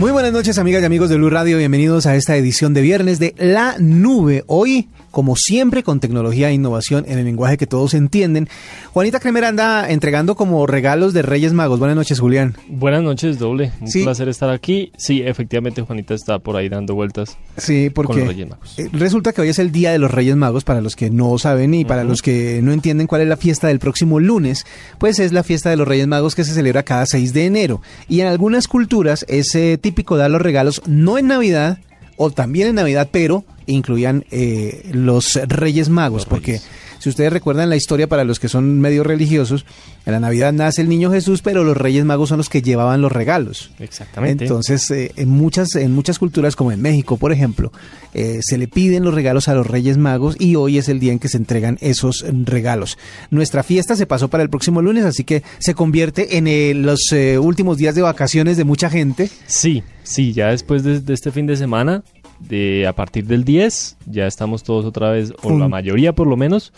Muy buenas noches, amigas y amigos de Blue Radio. Bienvenidos a esta edición de viernes de La Nube. Hoy, como siempre, con tecnología e innovación en el lenguaje que todos entienden. Juanita Kremer anda entregando como regalos de Reyes Magos. Buenas noches, Julián. Buenas noches, doble. Un Sí. placer estar aquí. Sí, efectivamente, Juanita está por ahí dando vueltas. Sí, porque Con los Reyes Magos. eh, resulta que hoy es el día de los Reyes Magos, para los que no saben y para los que no entienden cuál es la fiesta del próximo lunes, pues es la fiesta de los Reyes Magos que se celebra cada 6 de enero. Y en algunas culturas es eh, típico dar los regalos no en Navidad o también en Navidad, pero incluían eh, los Reyes Magos, Los porque Reyes. si ustedes recuerdan la historia para los que son medio religiosos, en la Navidad nace el niño Jesús, pero los Reyes Magos son los que llevaban los regalos. Exactamente. Entonces, eh, en, muchas, en muchas culturas, como en México, por ejemplo, eh, se le piden los regalos a los Reyes Magos y hoy es el día en que se entregan esos regalos. Nuestra fiesta se pasó para el próximo lunes, así que se convierte en eh, los eh, últimos días de vacaciones de mucha gente. Sí, sí, ya después de, de este fin de semana, de a partir del 10, ya estamos todos otra vez, o la mayoría por lo menos,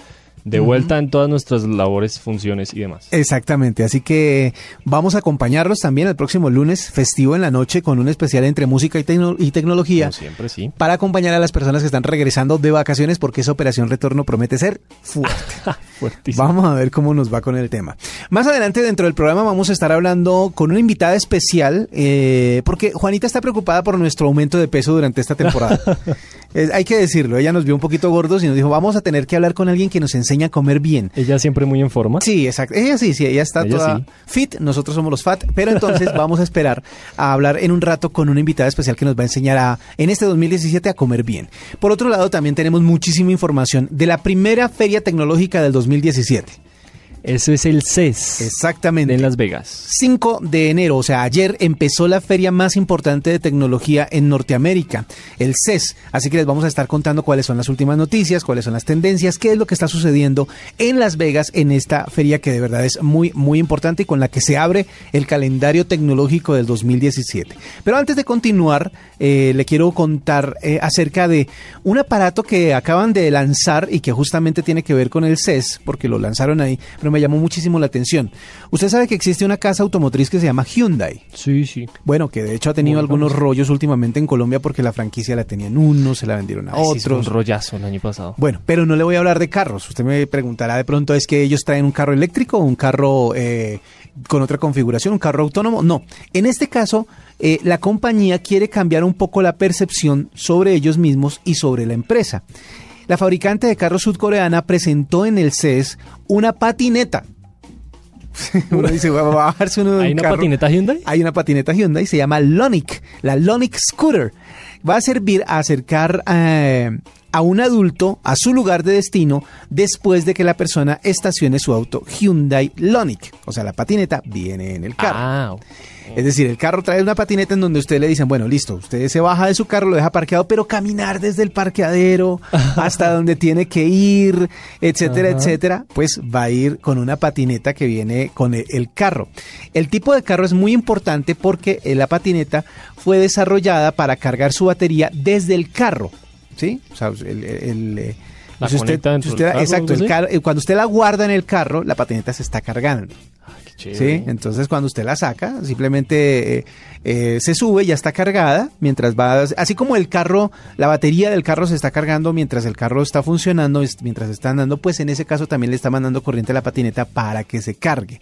de vuelta en todas nuestras labores, funciones y demás. Exactamente, así que vamos a acompañarlos también el próximo lunes, festivo en la noche, con un especial entre música y, tecno- y tecnología. Como siempre, sí. Para acompañar a las personas que están regresando de vacaciones, porque esa operación retorno promete ser fuerte. Fuertísimo. Vamos a ver cómo nos va con el tema. Más adelante dentro del programa vamos a estar hablando con una invitada especial, eh, porque Juanita está preocupada por nuestro aumento de peso durante esta temporada. Eh, hay que decirlo, ella nos vio un poquito gordos y nos dijo, vamos a tener que hablar con alguien que nos enseñe a comer bien. Ella siempre muy en forma. Sí, exacto. Ella sí, sí, ella está Ella toda sí. fit, nosotros somos los fat, pero entonces vamos a esperar a hablar en un rato con una invitada especial que nos va a enseñar a, en este 2017 a comer bien. Por otro lado, también tenemos muchísima información de la primera feria tecnológica del 2017. Eso es el CES Exactamente. de Las Vegas. 5 de enero, o sea, ayer empezó la feria más importante de tecnología en Norteamérica, el CES. Así que les vamos a estar contando cuáles son las últimas noticias, cuáles son las tendencias, qué es lo que está sucediendo en Las Vegas en esta feria que de verdad es muy, muy importante y con la que se abre el calendario tecnológico del 2017. Pero antes de continuar, eh, le quiero contar eh, acerca de un aparato que acaban de lanzar y que justamente tiene que ver con el CES, porque lo lanzaron ahí, pero me llamó muchísimo la atención. Usted sabe que existe una casa automotriz que se llama Hyundai. Sí, sí. Bueno, que de hecho ha tenido Muy algunos rollos últimamente en Colombia porque la franquicia la tenían unos, se la vendieron a Ay, sí, fue un otros. rollazo el año pasado. Bueno, pero no le voy a hablar de carros. Usted me preguntará de pronto, ¿es que ellos traen un carro eléctrico o un carro eh, con otra configuración, un carro autónomo? No. En este caso, eh, la compañía quiere cambiar un poco la percepción sobre ellos mismos y sobre la empresa. La fabricante de carros sudcoreana presentó en el CES una patineta. uno dice, va a bajarse uno de un ¿Hay una carro. patineta Hyundai? Hay una patineta Hyundai, se llama Lonic, la Lonic Scooter. Va a servir a acercar eh, a un adulto a su lugar de destino después de que la persona estacione su auto Hyundai Lonic. O sea, la patineta viene en el carro. Ah, Es decir, el carro trae una patineta en donde usted le dicen, bueno, listo, usted se baja de su carro, lo deja parqueado, pero caminar desde el parqueadero hasta donde tiene que ir, etcétera, etcétera, pues va a ir con una patineta que viene con el, el carro. El tipo de carro es muy importante porque eh, la patineta fue desarrollada para cargar su batería desde el carro, ¿sí? O sea, el... el, eh, La si usted- conecta dentro si del usted- carro, exacto, el carro- eh, cuando usted la guarda en el carro, la patineta se está cargando. ah, qué ¿sí? Entonces cuando usted la saca, simplemente eh, eh, se sube, ya está cargada, mientras va, así como el carro, la batería del carro se está cargando mientras el carro está funcionando, mientras está andando, pues en ese caso también le está mandando corriente a la patineta para que se cargue.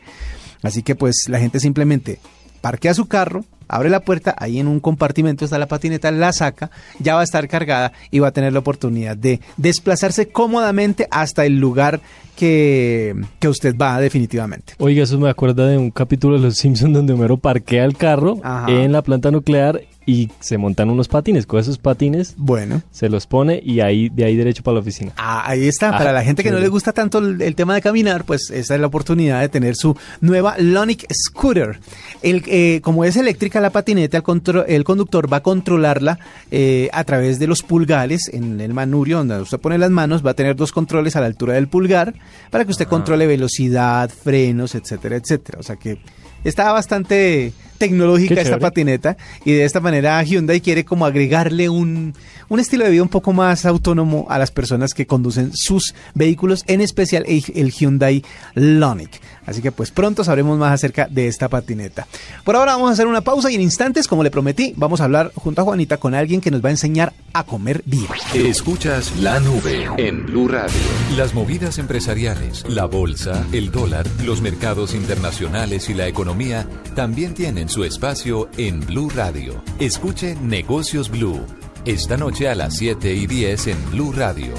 Así que pues la gente simplemente parquea su carro, abre la puerta, ahí en un compartimento está la patineta, la saca, ya va a estar cargada y va a tener la oportunidad de desplazarse cómodamente hasta el lugar que, que usted va definitivamente. Oiga, eso me acuerda de un capítulo de Los Simpsons donde Homero parquea el carro Ajá. en la planta nuclear y se montan unos patines. Con esos patines Bueno. se los pone y ahí de ahí derecho para la oficina. Ah, ahí está. Ah, Para la gente que no le gusta tanto el, el tema de caminar, pues esta es la oportunidad de tener su nueva Lonic Scooter. El, eh, como es eléctrica la patineta, el, contro- el conductor va a controlarla eh, a través de los pulgares en el manurio donde usted pone las manos. Va a tener dos controles a la altura del pulgar para que usted controle velocidad, frenos, etcétera, etcétera. O sea que está bastante tecnológica Qué esta chévere. patineta y de esta manera Hyundai quiere como agregarle un, un estilo de vida un poco más autónomo a las personas que conducen sus vehículos, en especial el, el Hyundai Lonic. Así que pues pronto sabremos más acerca de esta patineta. Por ahora vamos a hacer una pausa y en instantes, como le prometí, vamos a hablar junto a Juanita con alguien que nos va a enseñar a comer bien. Escuchas la nube en Blue Radio. Las movidas empresariales, la bolsa, el dólar, los mercados internacionales y la economía también tienen su espacio en Blue Radio. Escuche Negocios Blue. Esta noche a las 7 y 10 en Blue Radio.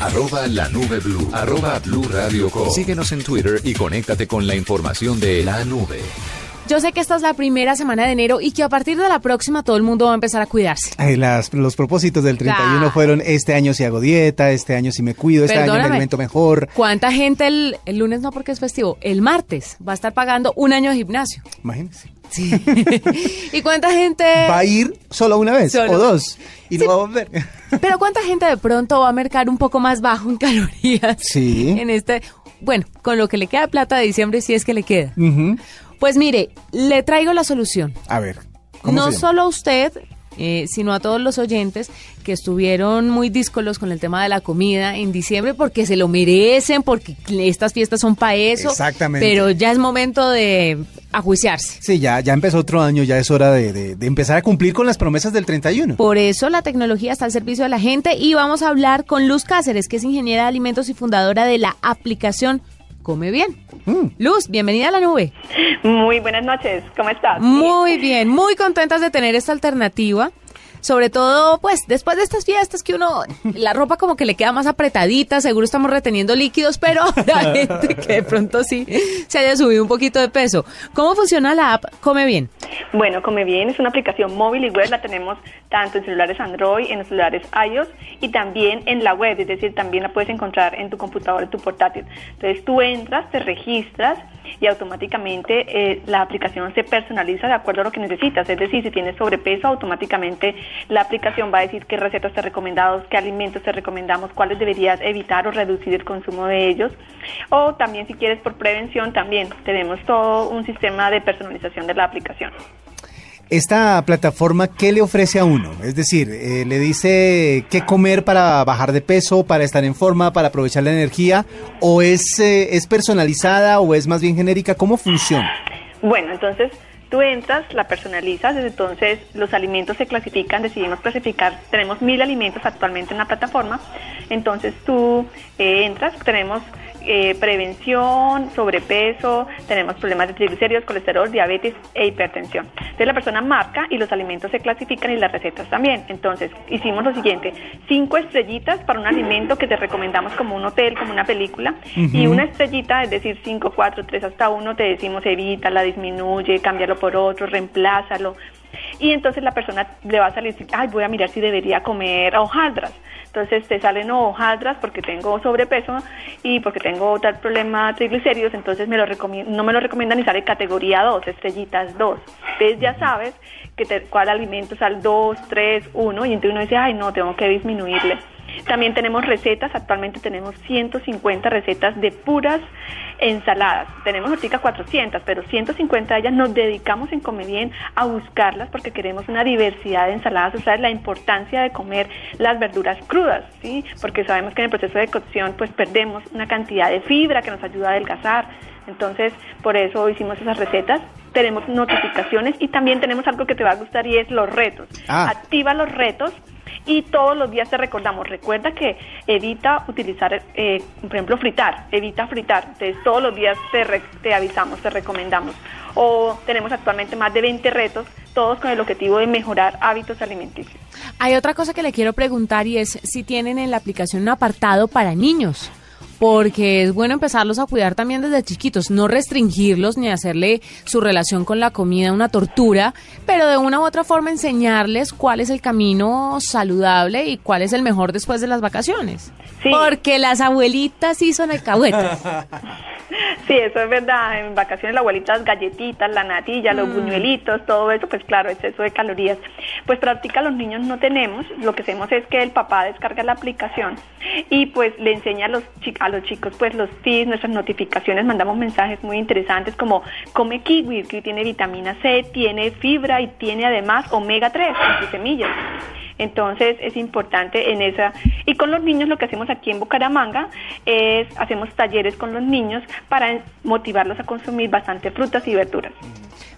Arroba la nube blue. Arroba Blue Radio. Síguenos en Twitter y conéctate con la información de la nube. Yo sé que esta es la primera semana de enero y que a partir de la próxima todo el mundo va a empezar a cuidarse. Ay, las- los propósitos del 31 Ah. fueron este año si hago dieta, este año si me cuido, este año me alimento mejor. ¿Cuánta gente el, el lunes no porque es festivo? El martes va a estar pagando un año de gimnasio. Imagínense. Sí. ¿Y cuánta gente... Va a ir solo una vez Solo. o dos y no va a volver. Pero cuánta gente de pronto va a mercar un poco más bajo en calorías. Sí. En este, bueno, con lo que le queda de plata de diciembre si es que le queda. Pues mire, le traigo la solución. A ver. ¿cómo No se llama? solo a usted, eh, sino a todos los oyentes que estuvieron muy díscolos con el tema de la comida en diciembre porque se lo merecen, porque estas fiestas son para eso. Exactamente. Pero ya es momento de ajuiciarse. Sí, ya, ya empezó otro año, ya es hora de, de- de empezar a cumplir con las promesas del 31. Por eso la tecnología está al servicio de la gente y vamos a hablar con Luz Cáceres, que es ingeniera de alimentos y fundadora de la aplicación Come Bien. Mm. Luz, bienvenida a la nube. Muy buenas noches, ¿cómo estás? Muy bien, muy contentas de tener esta alternativa. Sobre todo, pues, después de estas fiestas que uno, la ropa como que le queda más apretadita, seguro estamos reteniendo líquidos, pero habrá gente que de pronto sí se haya subido un poquito de peso. ¿Cómo funciona la app Come Bien? Bueno, Come Bien es una aplicación móvil y web, la tenemos tanto en celulares Android, en los celulares iOS y también en la web, es decir, también la puedes encontrar en tu computador, en tu portátil. Entonces tú entras, te registras y automáticamente eh, la aplicación se personaliza de acuerdo a lo que necesitas. Es decir, si tienes sobrepeso, automáticamente la aplicación va a decir qué recetas te recomendamos, qué alimentos te recomendamos, cuáles deberías evitar o reducir el consumo de ellos. O también si quieres por prevención, también tenemos todo un sistema de personalización de la aplicación. Esta plataforma, ¿qué le ofrece a uno? Es decir, eh, le dice qué comer para bajar de peso, para estar en forma, para aprovechar la energía, o es, eh, es personalizada o es más bien genérica. ¿Cómo funciona? Bueno, entonces tú entras, la personalizas, entonces los alimentos se clasifican, decidimos clasificar, tenemos mil alimentos actualmente en la plataforma, entonces tú eh, entras, tenemos eh, prevención, sobrepeso, tenemos problemas de triglicéridos, colesterol, diabetes e hipertensión. Entonces la persona marca y los alimentos se clasifican y las recetas también. Entonces hicimos lo siguiente, cinco estrellitas para un alimento que te recomendamos como un hotel, como una película, y una estrellita, es decir, cinco, cuatro, tres hasta uno, te decimos evítala, disminuye, cámbialo por otro, reemplázalo. Y entonces la persona le va a salir, ay, voy a mirar si debería comer hojaldras. Entonces te salen hojaldras porque tengo sobrepeso y porque tengo tal problema triglicéridos, entonces me lo no me lo recomiendan y sale categoría 2, estrellitas 2. Entonces ya sabes que te, cuál alimento sale 2, 3, 1 y entonces uno dice, ay, no, tengo que disminuirle. También tenemos recetas, actualmente tenemos 150 recetas de puras ensaladas. Tenemos ahorita 400, pero 150 de ellas nos dedicamos en Come Bien a buscarlas porque queremos una diversidad de ensaladas, o sea, la importancia de comer las verduras crudas, ¿sí? Porque sabemos que en el proceso de cocción pues perdemos una cantidad de fibra que nos ayuda a adelgazar. Entonces, por eso hicimos esas recetas. Tenemos notificaciones y también tenemos algo que te va a gustar y es los retos. Ah. Activa los retos y todos los días te recordamos, recuerda que evita utilizar, eh, por ejemplo, fritar, evita fritar. Entonces todos los días te, re- te avisamos, te recomendamos. O tenemos actualmente más de 20 retos, todos con el objetivo de mejorar hábitos alimenticios. Hay otra cosa que le quiero preguntar y es si tienen en la aplicación un apartado para niños porque es bueno empezarlos a cuidar también desde chiquitos, no restringirlos ni hacerle su relación con la comida una tortura, pero de una u otra forma enseñarles cuál es el camino saludable y cuál es el mejor después de las vacaciones. Porque las abuelitas sí son alcahuetas. Sí, eso es verdad. En vacaciones la abuelita las galletitas, la natilla, los mm. buñuelitos, todo eso, pues claro, exceso de calorías. Pues práctica los niños no tenemos. Lo que hacemos es que el papá descarga la aplicación y pues le enseña a los, a los chicos pues los tips, nuestras notificaciones, mandamos mensajes muy interesantes como come kiwi, que tiene vitamina C, tiene fibra y tiene además omega 3 en sus semillas. Entonces es importante en esa. Y con los niños lo que hacemos aquí en Bucaramanga es hacemos talleres con los niños para motivarlos a consumir bastante frutas y verduras.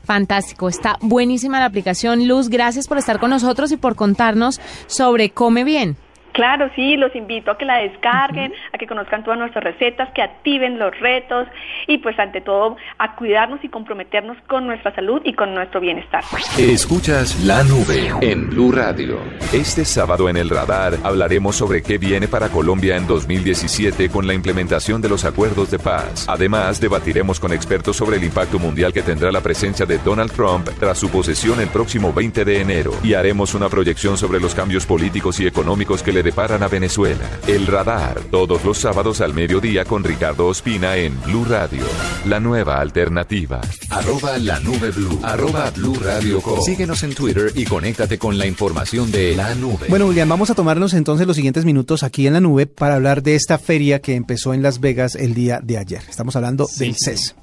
Fantástico, está buenísima la aplicación Luz. Gracias por estar con nosotros y por contarnos sobre Come Bien. Claro, sí, los invito a que la descarguen, a que conozcan todas nuestras recetas, que activen los retos y pues ante todo a cuidarnos y comprometernos con nuestra salud y con nuestro bienestar. Escuchas la nube en Blue Radio. Este sábado en el radar hablaremos sobre qué viene para Colombia en 2017 con la implementación de los acuerdos de paz. Además, debatiremos con expertos sobre el impacto mundial que tendrá la presencia de Donald Trump tras su posesión el próximo 20 de enero y haremos una proyección sobre los cambios políticos y económicos que le deparan a Venezuela. El radar, todos los sábados al mediodía con Ricardo Ospina en Blue Radio. La nueva alternativa. Arroba la nube blue. Arroba blue radio Síguenos en Twitter y conéctate con la información de la nube. Bueno, Julián, vamos a tomarnos entonces los siguientes minutos aquí en la nube para hablar de esta feria que empezó en Las Vegas el día de ayer. Estamos hablando del CES.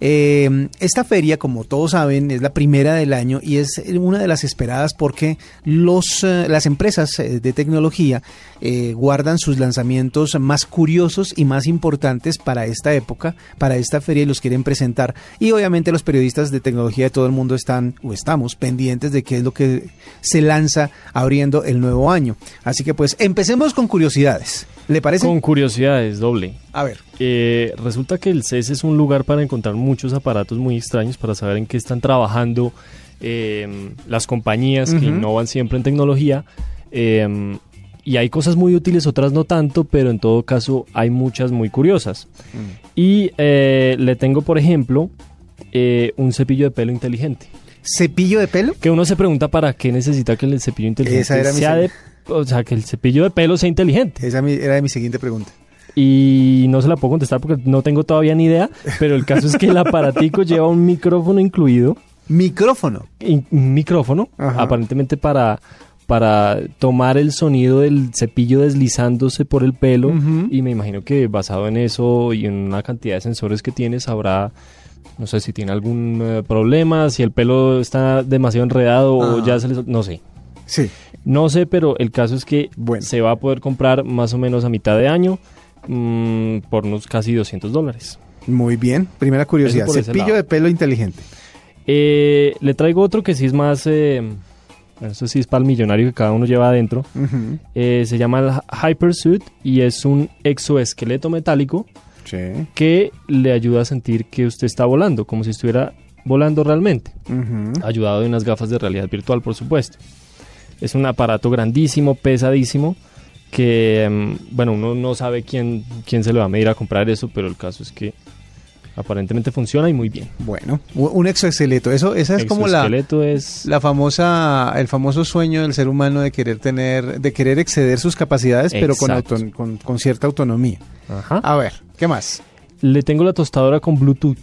Eh, esta feria, como todos saben, es la primera del año y es una de las esperadas porque los, eh, las empresas eh, de tecnología guardan sus lanzamientos más curiosos y más importantes para esta época, para esta feria y los quieren presentar. Y obviamente los periodistas de tecnología de todo el mundo están o estamos pendientes de qué es lo que se lanza abriendo el nuevo año. Así que pues empecemos con curiosidades. ¿Le parece? Con curiosidades, doble. A ver. Eh, resulta que el CES es un lugar para encontrar muchos aparatos muy extraños para saber en qué están trabajando em, las compañías que innovan siempre en tecnología. Em, y hay cosas muy útiles, otras no tanto, pero en todo caso hay muchas muy curiosas. Mm. Y eh, le tengo, por ejemplo, eh, un cepillo de pelo inteligente. ¿Cepillo de pelo? Que uno se pregunta para qué necesita que el cepillo inteligente sea de o sea, que el cepillo de pelo sea inteligente. Esa era mi siguiente pregunta. Y no se la puedo contestar porque no tengo todavía ni idea, pero el caso es que el aparatico lleva un micrófono incluido. ¿Micrófono? un micrófono, aparentemente para, para tomar el sonido del cepillo deslizándose por el pelo. Y me imagino que basado en eso y en una cantidad de sensores que tiene, sabrá no sé si tiene algún eh, problema, si el pelo está demasiado enredado o ya se le... No sé. Sí. No sé, pero el caso es que se va a poder comprar más o menos a mitad de año mm, por unos casi 200 dólares. Muy bien. Primera curiosidad. Cepillo de pelo inteligente. Eh, le traigo otro que sí es más... Eh, eso sí es para el millonario que cada uno lleva adentro. Eh, se llama el Hypersuit y es un exoesqueleto metálico que le ayuda a sentir que usted está volando, como si estuviera volando realmente. Ayudado de unas gafas de realidad virtual, por supuesto. Es un aparato grandísimo, pesadísimo, que, em, bueno, uno no sabe quién, quién se le va a medir a comprar eso, pero el caso es que aparentemente funciona y muy bien. Bueno, un exoesqueleto, eso esa es como la es la famosa el famoso sueño del ser humano de querer tener de querer exceder sus capacidades, pero con, con, con, cierta autonomía. Ajá. A ver, ¿qué más? Le tengo la tostadora con Bluetooth.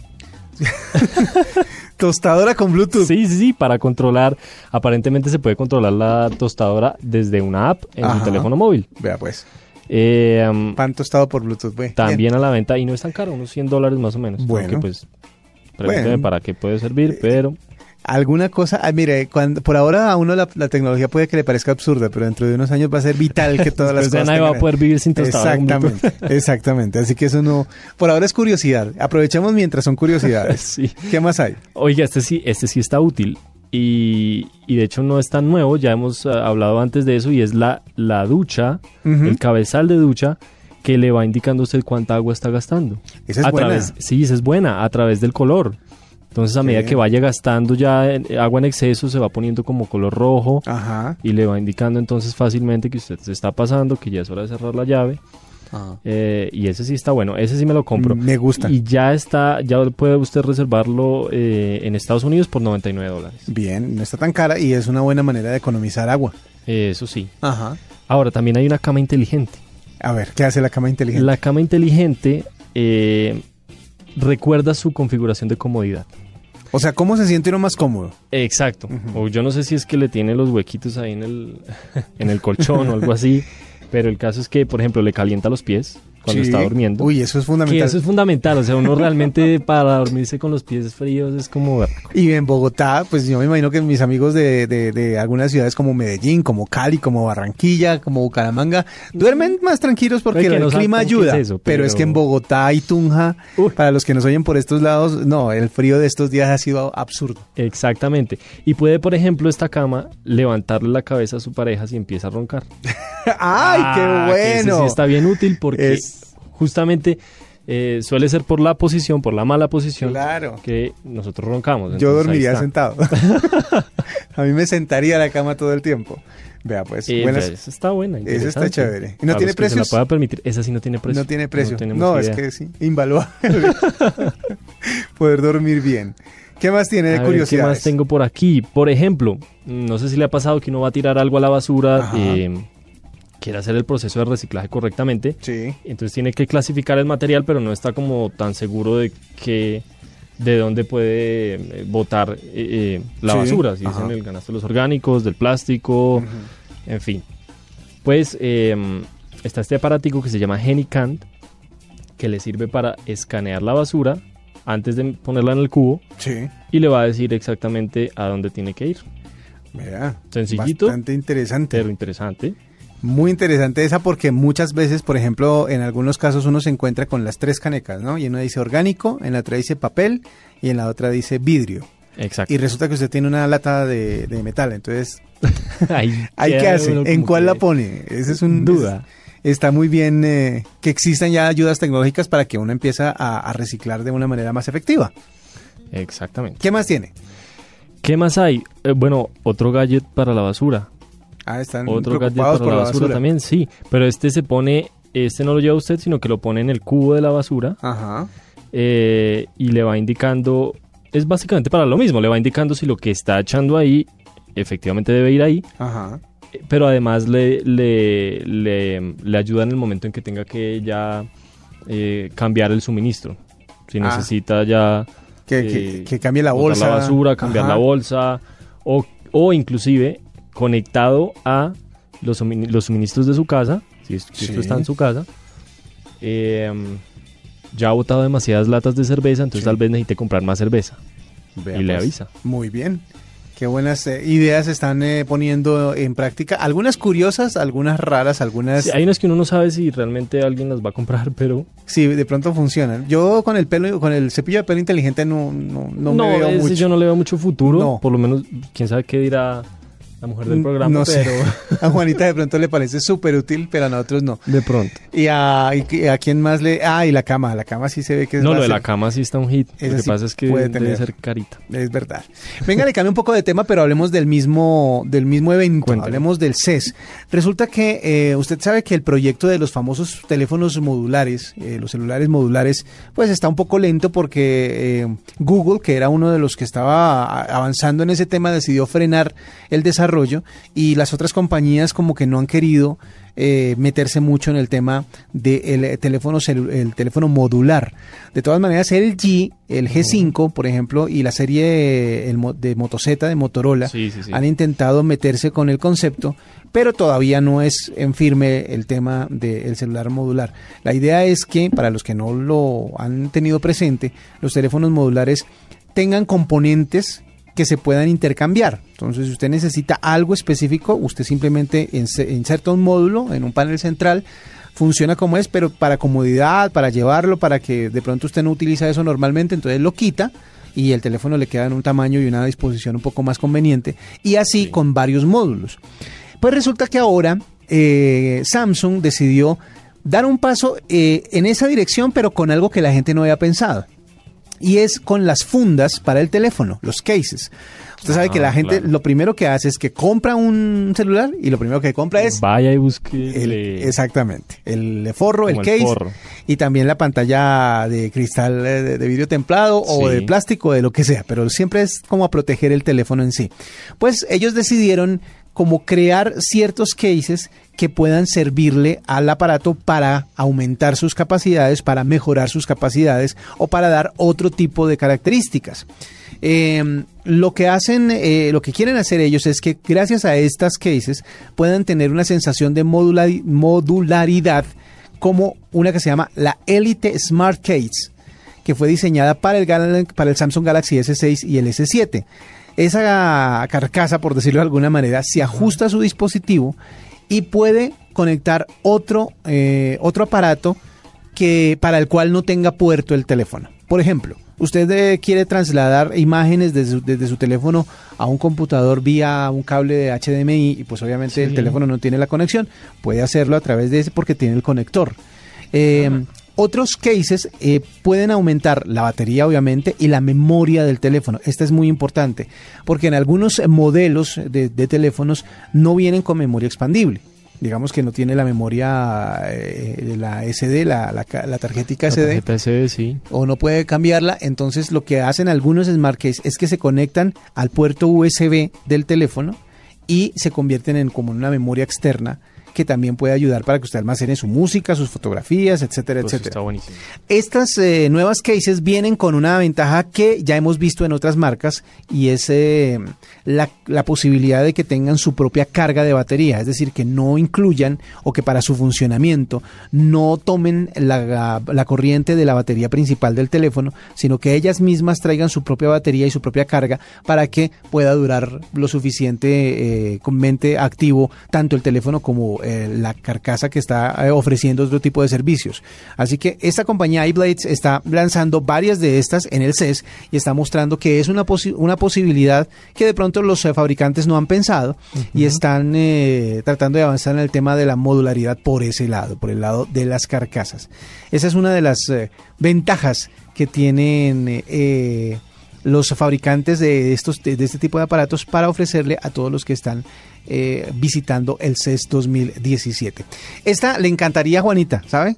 Tostadora con Bluetooth. Sí, sí, sí, para controlar. Aparentemente se puede controlar la tostadora desde una app en su teléfono móvil. Vea pues. Eh, Pan tostado por Bluetooth, güey. También a la venta y no es tan caro, unos 100 dólares más o menos. Bueno. pues, pregúnteme para qué puede servir, eh, pero alguna cosa, ah, mire, cuando, por ahora a uno la, tecnología puede que le parezca absurda, pero dentro de unos años va a ser vital que todas las cosas. nadie va a poder vivir sin tostadora. Exactamente, exactamente. Así que eso no, por ahora es curiosidad. Aprovechemos mientras son curiosidades. sí. ¿Qué más hay? Oiga, este sí, este sí está útil. Y, y, de hecho no es tan nuevo, ya hemos ah, hablado antes de eso, y es la, la ducha, el cabezal de ducha, que le va indicando usted cuánta agua está gastando. Esa es buena. sí, esa es buena, a través del color. Entonces a medida que vaya gastando ya agua en exceso se va poniendo como color rojo y le va indicando entonces fácilmente que usted se está pasando, que ya es hora de cerrar la llave Eh, y ese sí está bueno, ese sí me lo compro. Me gusta. Y ya está, ya puede usted reservarlo eh, en Estados Unidos por 99 dólares. Bien, no está tan cara y es una buena manera de economizar agua. Eso sí. Ajá. Ahora, también hay una cama inteligente. A ver, ¿qué hace la cama inteligente? La cama inteligente eh, recuerda su configuración de comodidad. O sea, ¿cómo se siente uno más cómodo? Exacto. O yo no sé si es que le tiene los huequitos ahí en el, en el colchón o algo así. Pero el caso es que, por ejemplo, le calienta los pies cuando Sí. está durmiendo. Uy, eso es Que fundamental. eso es fundamental. O sea, uno realmente para dormirse con los pies fríos es como... Y en Bogotá, pues yo me imagino que mis amigos de, de, de algunas ciudades como Medellín, como Cali, como Barranquilla, como Bucaramanga, duermen más tranquilos porque que el no clima ayuda. es eso, pero... es que en Bogotá y Tunja, Uy. para los que nos oyen por estos lados, no, el frío de estos días ha sido absurdo. Exactamente. Y puede, por ejemplo, esta cama levantarle la cabeza a su pareja si empieza a roncar. ¡Ay, Ah, qué que ese bueno! sí está bien útil porque Es- justamente eh, suele ser por la posición, por la mala posición Claro. que nosotros roncamos. Yo Entonces, dormiría sentado. a mí me sentaría a la cama todo el tiempo. Vea, pues, Eh, buenas- esa está buena. Esa está chévere. ¿Y no tiene se precios? la pueda permitir. Esa sí no tiene precio. No tiene precio. No, es que sí, invaluable. Poder dormir bien. ¿Qué más tiene de ver, ¿Qué más tengo por aquí? Por ejemplo, no sé si le ha pasado que uno va a tirar algo a la basura, eh, quiere hacer el proceso de reciclaje correctamente. Sí. Entonces tiene que clasificar el material, pero no está como tan seguro de que de dónde puede eh, botar eh, eh, la Sí, basura, si es ajá. en el canasto de los orgánicos, del plástico, en fin. Pues eh, está este aparatico que se llama Genicant, que le sirve para escanear la basura antes de ponerla en el cubo Sí. y le va a decir exactamente a dónde tiene que ir. Mira. Sencillito. Bastante interesante. Pero interesante. Muy interesante esa porque muchas veces, por ejemplo, en algunos casos uno se encuentra con las tres canecas, ¿no? Y en una dice orgánico, en la otra dice papel y en la otra dice vidrio. Exacto. Y resulta que usted tiene una lata de, de metal, entonces, ¿hay queda qué hace? uno ¿En cuál que- la pone? Ese es un... Duda. es- está muy bien eh, que existan ya ayudas tecnológicas para que uno empiece a, a reciclar de una manera más efectiva. Exactamente. ¿Qué más tiene? ¿Qué más hay? Eh, bueno, otro gadget para la basura. Ah, están Otro gadget para por la basura, también, sí. Pero este se pone, este no lo lleva usted, sino que lo pone en el cubo de la basura Ajá. eh, y le va indicando, es básicamente para lo mismo, le va indicando si lo que está echando ahí efectivamente debe ir ahí, Ajá. eh, pero además le, le, le, le ayuda en el momento en que tenga que ya eh, cambiar el suministro. Si Ah. necesita ya... Que, eh, que, que cambie la bolsa. la basura, cambiar Ajá. la bolsa o, o inclusive conectado a los, los suministros de su casa, si, es- si Sí. esto está en su casa, eh, ya ha botado demasiadas latas de cerveza, entonces Sí. tal vez necesite comprar más cerveza Vea, y le pues. avisa. Muy bien. Qué buenas eh, ideas están eh, poniendo en práctica. Algunas curiosas, algunas raras, algunas... Sí, hay unas que uno no sabe si realmente alguien las va a comprar, pero Sí, de pronto funcionan. Yo con el pelo, con el cepillo de pelo inteligente no, no, no, no, me veo mucho. yo no le veo mucho futuro. No. Por lo menos, quién sabe qué dirá la mujer del programa, No sé. pero A Juanita de pronto le parece súper útil, pero a nosotros no. de pronto. Y a, y a quién más le... Ah, y la cama. La cama sí se ve que es No, lo de la cama sí está un hit. Esa Lo que sí pasa es que puede debe ser carita. Es verdad. Venga, le cambio un poco de tema, pero hablemos del mismo, del mismo evento. Cuéntame. Hablemos del CES. Resulta que eh, usted sabe que el proyecto de los famosos teléfonos modulares, eh, los celulares modulares, pues está un poco lento porque eh, Google, que era uno de los que estaba avanzando en ese tema, decidió frenar el desarrollo y las otras compañías como que no han querido eh, meterse mucho en el tema del teléfono celu- el teléfono modular. De todas maneras, el G, el G5, por ejemplo, y la serie de Moto Z de Motorola Sí, sí, sí. han intentado meterse con el concepto, pero todavía no es en firme el tema del celular modular. La idea es que, para los que no lo han tenido presente, los teléfonos modulares tengan componentes que se puedan intercambiar. Entonces, si usted necesita algo específico, usted simplemente inse- inserta un módulo en un panel central, funciona como es, pero para comodidad, para llevarlo, para que de pronto usted no utiliza eso normalmente, entonces lo quita y el teléfono le queda en un tamaño y una disposición un poco más conveniente, y así con varios módulos. Pues resulta que ahora eh, Samsung decidió dar un paso eh, en esa dirección, pero con algo que la gente no había pensado. Y es con las fundas para el teléfono, los cases. Usted sabe que la Ah, gente claro. lo primero que hace es que compra un celular y lo primero que compra es Vaya y busque. el- exactamente el forro, el case forro. y también la pantalla de cristal eh, de, de vidrio templado o de plástico, de lo que sea, pero siempre es como a proteger el teléfono en sí. Pues ellos decidieron como crear ciertos cases que puedan servirle al aparato para aumentar sus capacidades, para mejorar sus capacidades o para dar otro tipo de características. Eh, lo que hacen, eh, lo que quieren hacer ellos es que gracias a estas cases puedan tener una sensación de modulari- modularidad como una que se llama la Elite Smart Case, que fue diseñada para el, para el Samsung Galaxy S6 y el S7. Esa carcasa, por decirlo de alguna manera, se ajusta a su dispositivo y puede conectar otro, eh, otro aparato que, para el cual no tenga puerto el teléfono. Por ejemplo, usted eh, quiere trasladar imágenes desde su, desde su teléfono a un computador vía un cable de HDMI y pues obviamente el teléfono no tiene la conexión, puede hacerlo a través de ese porque tiene el conector. Eh, otros cases eh, pueden aumentar la batería, obviamente, y la memoria del teléfono. Esta es muy importante, porque en algunos modelos de, de teléfonos no vienen con memoria expandible. Digamos que no tiene la memoria eh, la SD, la, la, ca- la tarjetica la SD tarjeta SD, sí. o no puede cambiarla, entonces lo que hacen algunos Smart Case es que se conectan al puerto USB del teléfono y se convierten en como una memoria externa que también puede ayudar para que usted almacene su música, sus fotografías, etcétera, Pues etcétera. está buenísimo. Estas eh, nuevas cases vienen con una ventaja que ya hemos visto en otras marcas y es eh, la, la posibilidad de que tengan su propia carga de batería, es decir, que no incluyan o que para su funcionamiento no tomen la, la corriente de la batería principal del teléfono, sino que ellas mismas traigan su propia batería y su propia carga para que pueda durar lo suficiente eh, con mente activo tanto el teléfono como eh, la carcasa que está eh, ofreciendo otro tipo de servicios. Así que esta compañía iBlades está lanzando varias de estas en el CES y está mostrando que es una, posi- una posibilidad que de pronto los eh, fabricantes no han pensado y están eh, tratando de avanzar en el tema de la modularidad por ese lado, por el lado de las carcasas. Esa es una de las ventajas que tienen los fabricantes de estos de este tipo de aparatos para ofrecerle a todos los que están eh, visitando el CES 2017. Esta le encantaría a Juanita, ¿sabe?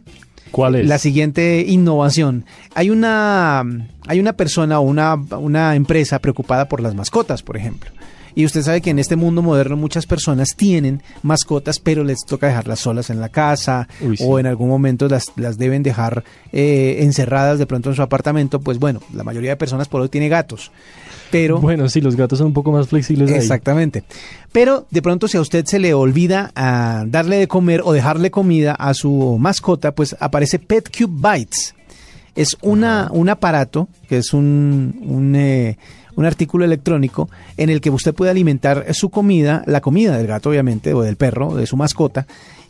¿Cuál es? La siguiente innovación. Hay una, hay una persona o una, una empresa preocupada por las mascotas, por ejemplo. Y usted sabe que en este mundo moderno muchas personas tienen mascotas, pero les toca dejarlas solas en la casa Uy, sí. o en algún momento las, las deben dejar eh, encerradas de pronto en su apartamento. Pues bueno, la mayoría de personas por hoy tiene gatos. Pero Bueno, sí, los gatos son un poco más flexibles ahí. Exactamente. Pero de pronto si a usted se le olvida ah, darle de comer o dejarle comida a su mascota, pues aparece Pet Cube Bites. Es una, un aparato que es un, un, eh, un artículo electrónico en el que usted puede alimentar su comida, la comida del gato obviamente, o del perro, de su mascota,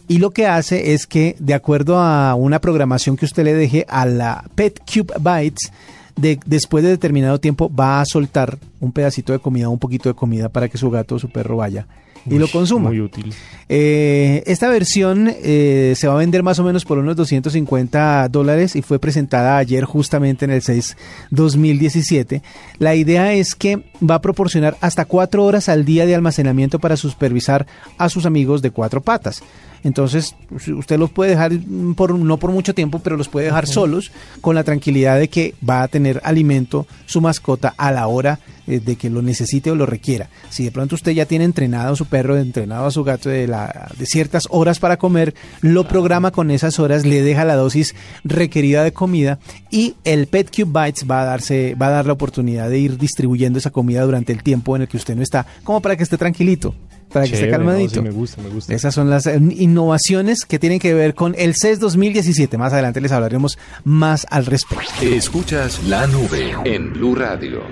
y lo que hace es que de acuerdo a una programación que usted le deje a la Pet Cube Bites, de, después de determinado tiempo va a soltar un pedacito de comida, un poquito de comida para que su gato o su perro vaya y lo consuma. Muy útil. Eh, esta versión eh, se va a vender más o menos por unos 250 dólares y fue presentada ayer justamente en el 6 2017. La idea es que va a proporcionar hasta cuatro horas al día de almacenamiento para supervisar a sus amigos de cuatro patas. Entonces, usted los puede dejar por no por mucho tiempo, pero los puede dejar solos con la tranquilidad de que va a tener alimento su mascota a la hora eh, de que lo necesite o lo requiera. Si de pronto usted ya tiene entrenado a su perro, entrenado a su gato de, la, de ciertas horas para comer, lo programa con esas horas, le deja la dosis requerida de comida y el Pet Cube Bites va a darse, va a dar la oportunidad de ir distribuyendo esa comida durante el tiempo en el que usted no está, como para que esté tranquilito, para que esté no, calmadito. sí, me gusta, me gusta. Esas son las eh, innovaciones que tienen que ver con el CES 2017. Más adelante les hablaremos más al respecto. Escuchas la nube en Blue Radio.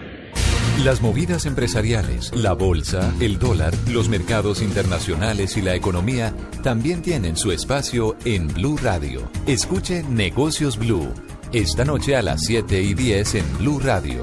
Las movidas empresariales, la bolsa, el dólar, los mercados internacionales y la economía también tienen su espacio en Blue Radio. Escuche Negocios Blue. Esta noche a las 7 y 10 en Blue Radio.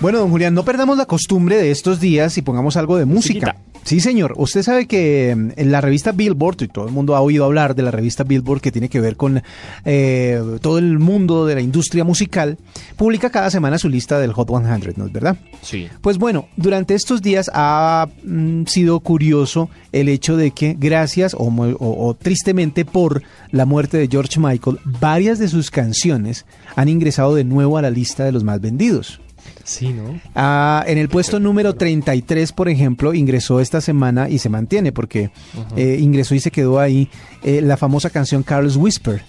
Bueno, don Julián, no perdamos la costumbre de estos días y pongamos algo de música. Sí, señor. Usted sabe que mm, en la revista Billboard, y todo el mundo ha oído hablar de la revista Billboard que tiene que ver con eh, todo el mundo de la industria musical, publica cada semana su lista del Hot 100, ¿no es verdad? Sí. Pues bueno, durante estos días ha mm, sido curioso el hecho de que gracias o, o tristemente por la muerte de George Michael, varias de sus canciones han ingresado de nuevo a la lista de los más vendidos. Sí, ¿no? Ah, en el puesto número 33, por ejemplo, ingresó esta semana y se mantiene porque eh, ingresó y se quedó ahí eh, la famosa canción Carlos Whisper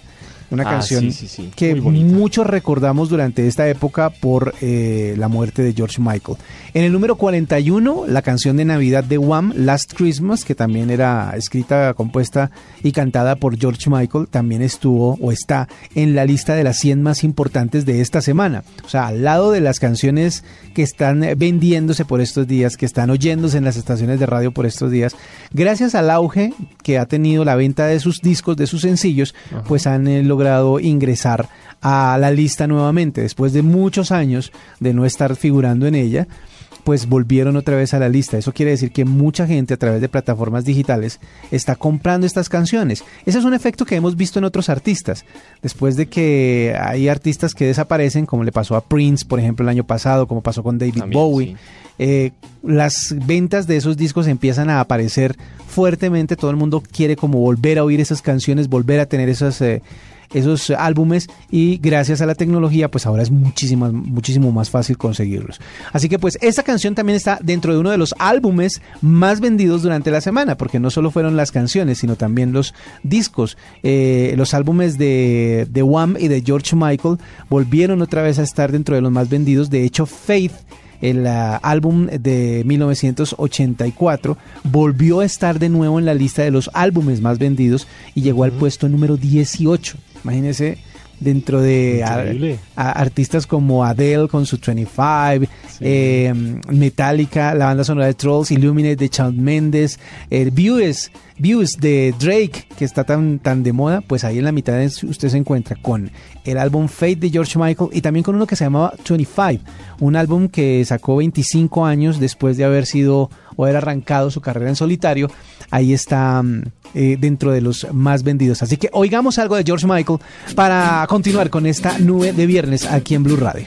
una ah, canción que muchos recordamos durante esta época por eh, la muerte de George Michael. En el número 41, la canción de Navidad de Wham, Last Christmas, que también era escrita, compuesta y cantada por George Michael, también estuvo o está en la lista de las 100 más importantes de esta semana. O sea, al lado de las canciones que están vendiéndose por estos días, que están oyéndose en las estaciones de radio por estos días, gracias al auge que ha tenido la venta de sus discos, de sus sencillos, pues han eh, logrado ingresar a la lista nuevamente. Después de muchos años de no estar figurando en ella, pues volvieron otra vez a la lista. Eso quiere decir que mucha gente a través de plataformas digitales está comprando estas canciones. Ese es un efecto que hemos visto en otros artistas. Después de que hay artistas que desaparecen, como le pasó a Prince, por ejemplo, el año pasado, como pasó con David Bowie. Eh, las ventas de esos discos empiezan a aparecer fuertemente, todo el mundo quiere como volver a oír esas canciones, volver a tener eh, esos álbumes y gracias a la tecnología pues ahora es muchísimo, muchísimo más fácil conseguirlos. Así que pues esta canción también está dentro de uno de los álbumes más vendidos durante la semana porque no solo fueron las canciones sino también los discos. Eh, los álbumes de, de Wham y de George Michael volvieron otra vez a estar dentro de los más vendidos. De hecho Faith el ah, álbum de 1984, volvió a estar de nuevo en la lista de los álbumes más vendidos y llegó al puesto número 18. Imagínense dentro de artistas como Adele con su 25, eh, Metallica, la banda sonora de Trolls, Illuminate de Shawn Mendes, el Views, Views de Drake, que está tan, tan de moda, pues ahí en la mitad usted se encuentra con el álbum Fate de George Michael y también con uno que se llamaba 25, un álbum que sacó 25 años después de haber sido o haber arrancado su carrera en solitario. Ahí está mm, eh, dentro de los más vendidos. Así que oigamos algo de George Michael para continuar con esta nube de viernes aquí en Blue Radio.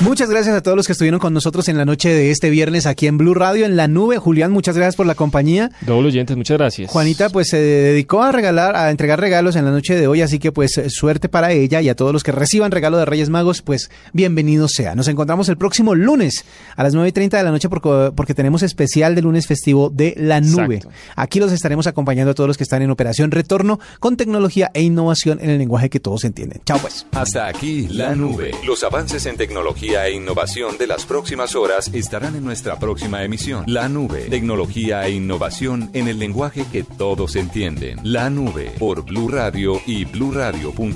Muchas gracias a todos los que estuvieron con nosotros en la noche de este viernes aquí en Blue Radio, en la nube. Julián, muchas gracias por la compañía. Doble oyentes, muchas gracias. Juanita, pues se dedicó a regalar, a entregar regalos en la noche de hoy, así que pues suerte para ella y a todos los que reciban regalo de Reyes Magos, pues bienvenidos sea. Nos encontramos el próximo lunes a las 9 y 30 de la noche porque, porque tenemos especial de lunes festivo de la nube. Exacto. Aquí los estaremos acompañando a todos los que están en operación retorno con tecnología e innovación en el lenguaje que todos entienden. Chao pues. Hasta aquí la nube. Los avances en e innovación de las próximas horas estarán en nuestra próxima emisión. La nube, tecnología e innovación en el lenguaje que todos entienden. La nube por Blue Radio y bluradio.com.